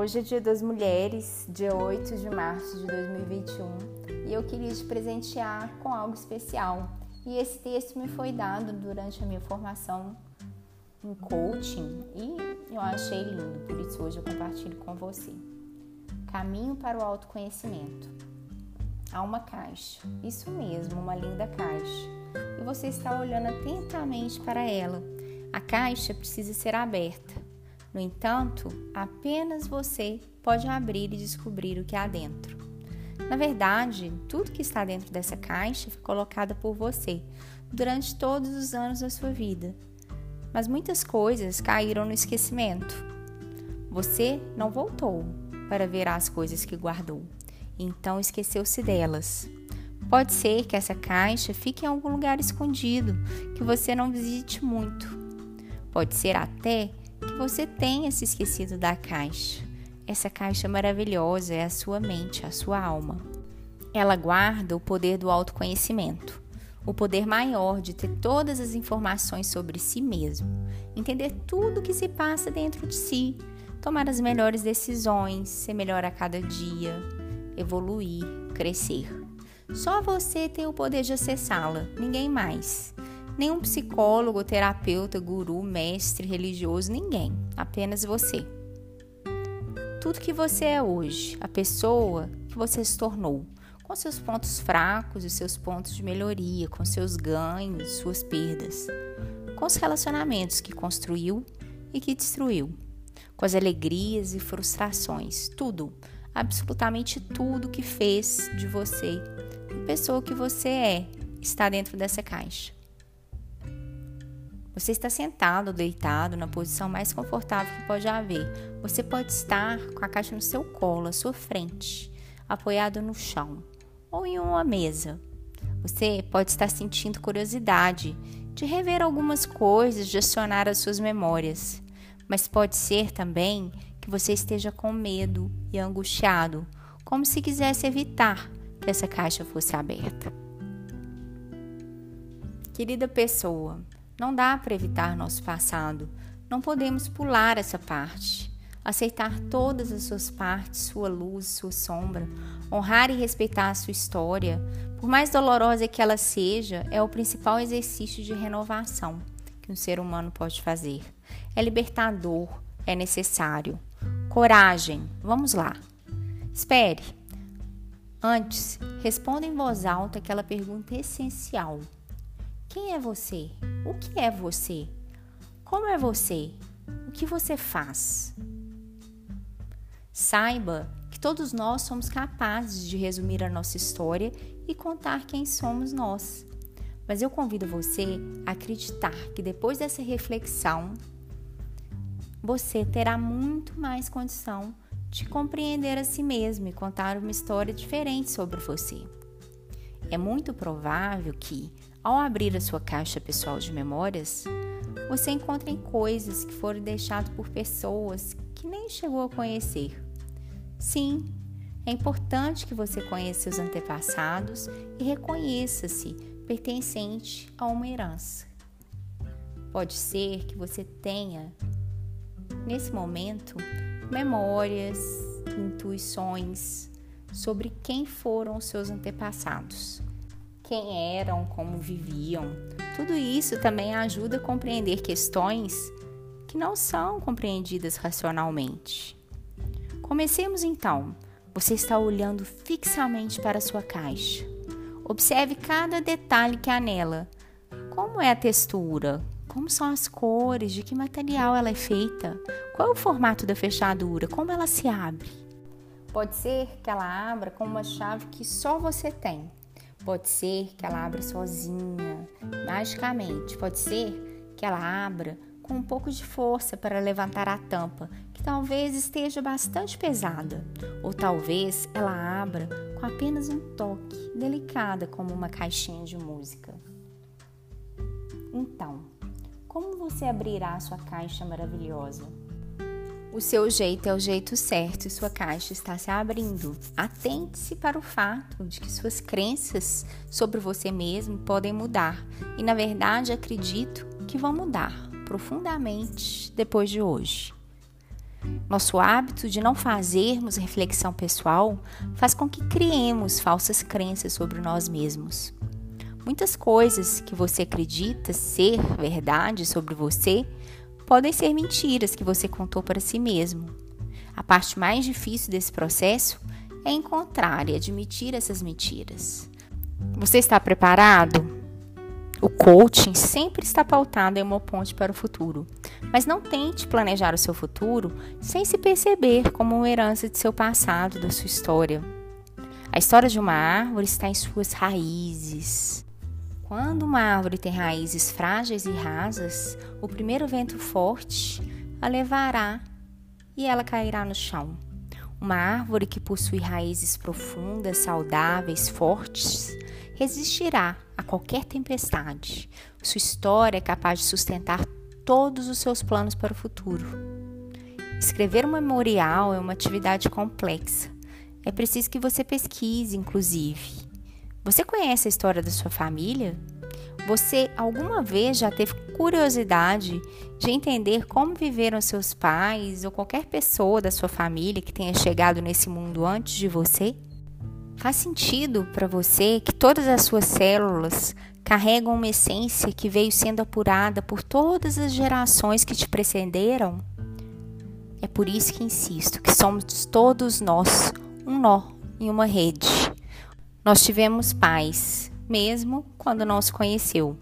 Hoje é dia das mulheres, dia 8 de março de 2021, e eu queria te presentear com algo especial. E esse texto me foi dado durante a minha formação em coaching e eu achei lindo, por isso hoje eu compartilho com você. Caminho para o autoconhecimento. Há uma caixa, isso mesmo, uma linda caixa, e você está olhando atentamente para ela. A caixa precisa ser aberta no entanto, apenas você pode abrir e descobrir o que há dentro. Na verdade, tudo que está dentro dessa caixa foi colocado por você durante todos os anos da sua vida. Mas muitas coisas caíram no esquecimento. Você não voltou para ver as coisas que guardou, então esqueceu-se delas. Pode ser que essa caixa fique em algum lugar escondido, que você não visite muito. Pode ser até que você tenha se esquecido da caixa. Essa caixa maravilhosa é a sua mente, a sua alma. Ela guarda o poder do autoconhecimento, o poder maior de ter todas as informações sobre si mesmo, entender tudo o que se passa dentro de si, tomar as melhores decisões, ser melhor a cada dia, evoluir, crescer. Só você tem o poder de acessá-la, ninguém mais. Nenhum psicólogo, terapeuta, guru, mestre, religioso, ninguém. Apenas você. Tudo que você é hoje, a pessoa que você se tornou, com seus pontos fracos e seus pontos de melhoria, com seus ganhos, suas perdas, com os relacionamentos que construiu e que destruiu, com as alegrias e frustrações, tudo, absolutamente tudo que fez de você a pessoa que você é está dentro dessa caixa. Você está sentado ou deitado na posição mais confortável que pode haver. Você pode estar com a caixa no seu colo, à sua frente, apoiado no chão ou em uma mesa. Você pode estar sentindo curiosidade de rever algumas coisas, de acionar as suas memórias. Mas pode ser também que você esteja com medo e angustiado, como se quisesse evitar que essa caixa fosse aberta. Querida pessoa, não dá para evitar nosso passado. Não podemos pular essa parte. Aceitar todas as suas partes, sua luz, sua sombra, honrar e respeitar a sua história, por mais dolorosa que ela seja, é o principal exercício de renovação que um ser humano pode fazer. É libertador, é necessário. Coragem, vamos lá. Espere. Antes, responda em voz alta aquela pergunta essencial. Quem é você? O que é você? Como é você? O que você faz? Saiba que todos nós somos capazes de resumir a nossa história e contar quem somos nós. Mas eu convido você a acreditar que depois dessa reflexão, você terá muito mais condição de compreender a si mesmo e contar uma história diferente sobre você. É muito provável que, ao abrir a sua caixa pessoal de memórias, você encontre coisas que foram deixadas por pessoas que nem chegou a conhecer. Sim, é importante que você conheça seus antepassados e reconheça-se pertencente a uma herança. Pode ser que você tenha, nesse momento, memórias, intuições sobre quem foram os seus antepassados quem eram, como viviam. Tudo isso também ajuda a compreender questões que não são compreendidas racionalmente. Comecemos então. Você está olhando fixamente para sua caixa. Observe cada detalhe que há nela. Como é a textura? Como são as cores? De que material ela é feita? Qual é o formato da fechadura? Como ela se abre? Pode ser que ela abra com uma chave que só você tem. Pode ser que ela abra sozinha, magicamente. Pode ser que ela abra com um pouco de força para levantar a tampa, que talvez esteja bastante pesada. Ou talvez ela abra com apenas um toque, delicada como uma caixinha de música. Então, como você abrirá sua caixa maravilhosa? O seu jeito é o jeito certo e sua caixa está se abrindo. Atente-se para o fato de que suas crenças sobre você mesmo podem mudar e, na verdade, acredito que vão mudar profundamente depois de hoje. Nosso hábito de não fazermos reflexão pessoal faz com que criemos falsas crenças sobre nós mesmos. Muitas coisas que você acredita ser verdade sobre você podem ser mentiras que você contou para si mesmo. A parte mais difícil desse processo é encontrar e admitir essas mentiras. Você está preparado? O coaching sempre está pautado em uma ponte para o futuro, mas não tente planejar o seu futuro sem se perceber como uma herança de seu passado, da sua história. A história de uma árvore está em suas raízes. Quando uma árvore tem raízes frágeis e rasas, o primeiro vento forte a levará e ela cairá no chão. Uma árvore que possui raízes profundas, saudáveis, fortes, resistirá a qualquer tempestade. Sua história é capaz de sustentar todos os seus planos para o futuro. Escrever um memorial é uma atividade complexa. É preciso que você pesquise, inclusive. Você conhece a história da sua família? Você alguma vez já teve curiosidade de entender como viveram seus pais ou qualquer pessoa da sua família que tenha chegado nesse mundo antes de você? Faz sentido para você que todas as suas células carregam uma essência que veio sendo apurada por todas as gerações que te precederam? É por isso que insisto que somos todos nós um nó em uma rede. Nós tivemos pais, mesmo quando não se conheceu.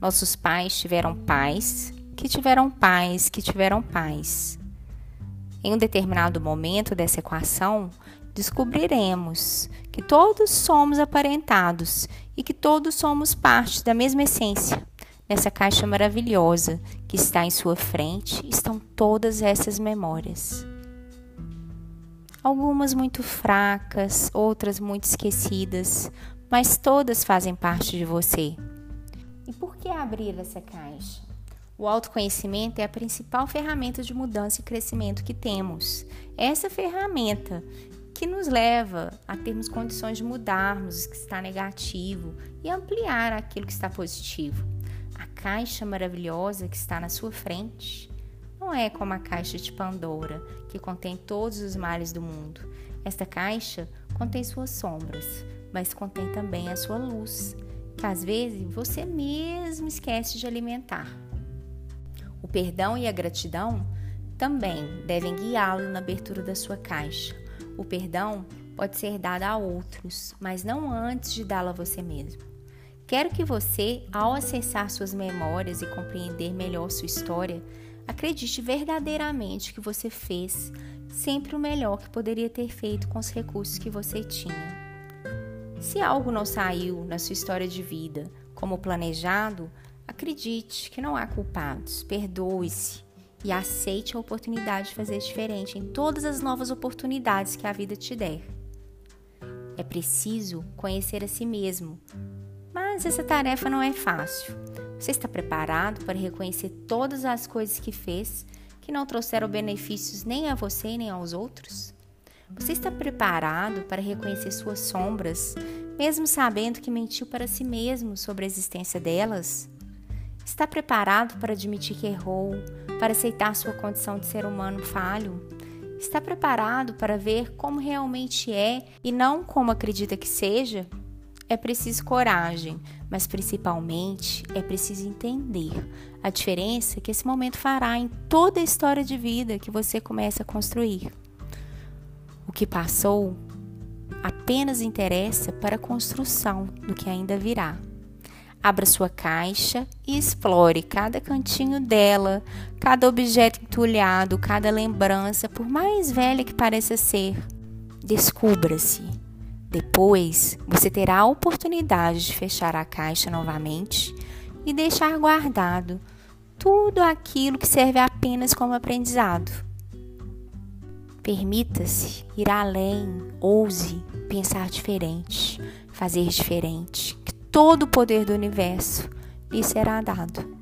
Nossos pais tiveram pais, que tiveram pais, que tiveram pais. Em um determinado momento dessa equação, descobriremos que todos somos aparentados e que todos somos parte da mesma essência. Nessa caixa maravilhosa que está em sua frente estão todas essas memórias. Algumas muito fracas, outras muito esquecidas, mas todas fazem parte de você. E por que abrir essa caixa? O autoconhecimento é a principal ferramenta de mudança e crescimento que temos. Essa ferramenta que nos leva a termos condições de mudarmos o que está negativo e ampliar aquilo que está positivo. A caixa maravilhosa que está na sua frente não é como a caixa de Pandora, que contém todos os males do mundo. Esta caixa contém suas sombras, mas contém também a sua luz, que às vezes você mesmo esquece de alimentar. O perdão e a gratidão também devem guiá-lo na abertura da sua caixa. O perdão pode ser dado a outros, mas não antes de dá-lo a você mesmo. Quero que você, ao acessar suas memórias e compreender melhor sua história, acredite verdadeiramente que você fez sempre o melhor que poderia ter feito com os recursos que você tinha. Se algo não saiu na sua história de vida como planejado, acredite que não há culpados, perdoe-se e aceite a oportunidade de fazer diferente em todas as novas oportunidades que a vida te der. É preciso conhecer a si mesmo, mas essa tarefa não é fácil. Você está preparado para reconhecer todas as coisas que fez que não trouxeram benefícios nem a você nem aos outros? Você está preparado para reconhecer suas sombras, mesmo sabendo que mentiu para si mesmo sobre a existência delas? Está preparado para admitir que errou, para aceitar sua condição de ser humano falho? Está preparado para ver como realmente é e não como acredita que seja? É preciso coragem, mas principalmente é preciso entender a diferença que esse momento fará em toda a história de vida que você começa a construir. O que passou apenas interessa para a construção do que ainda virá. Abra sua caixa e explore cada cantinho dela, cada objeto entulhado, cada lembrança, por mais velha que pareça ser. Descubra-se. Depois, você terá a oportunidade de fechar a caixa novamente e deixar guardado tudo aquilo que serve apenas como aprendizado. Permita-se ir além, ouse pensar diferente, fazer diferente todo o poder do universo lhe será dado.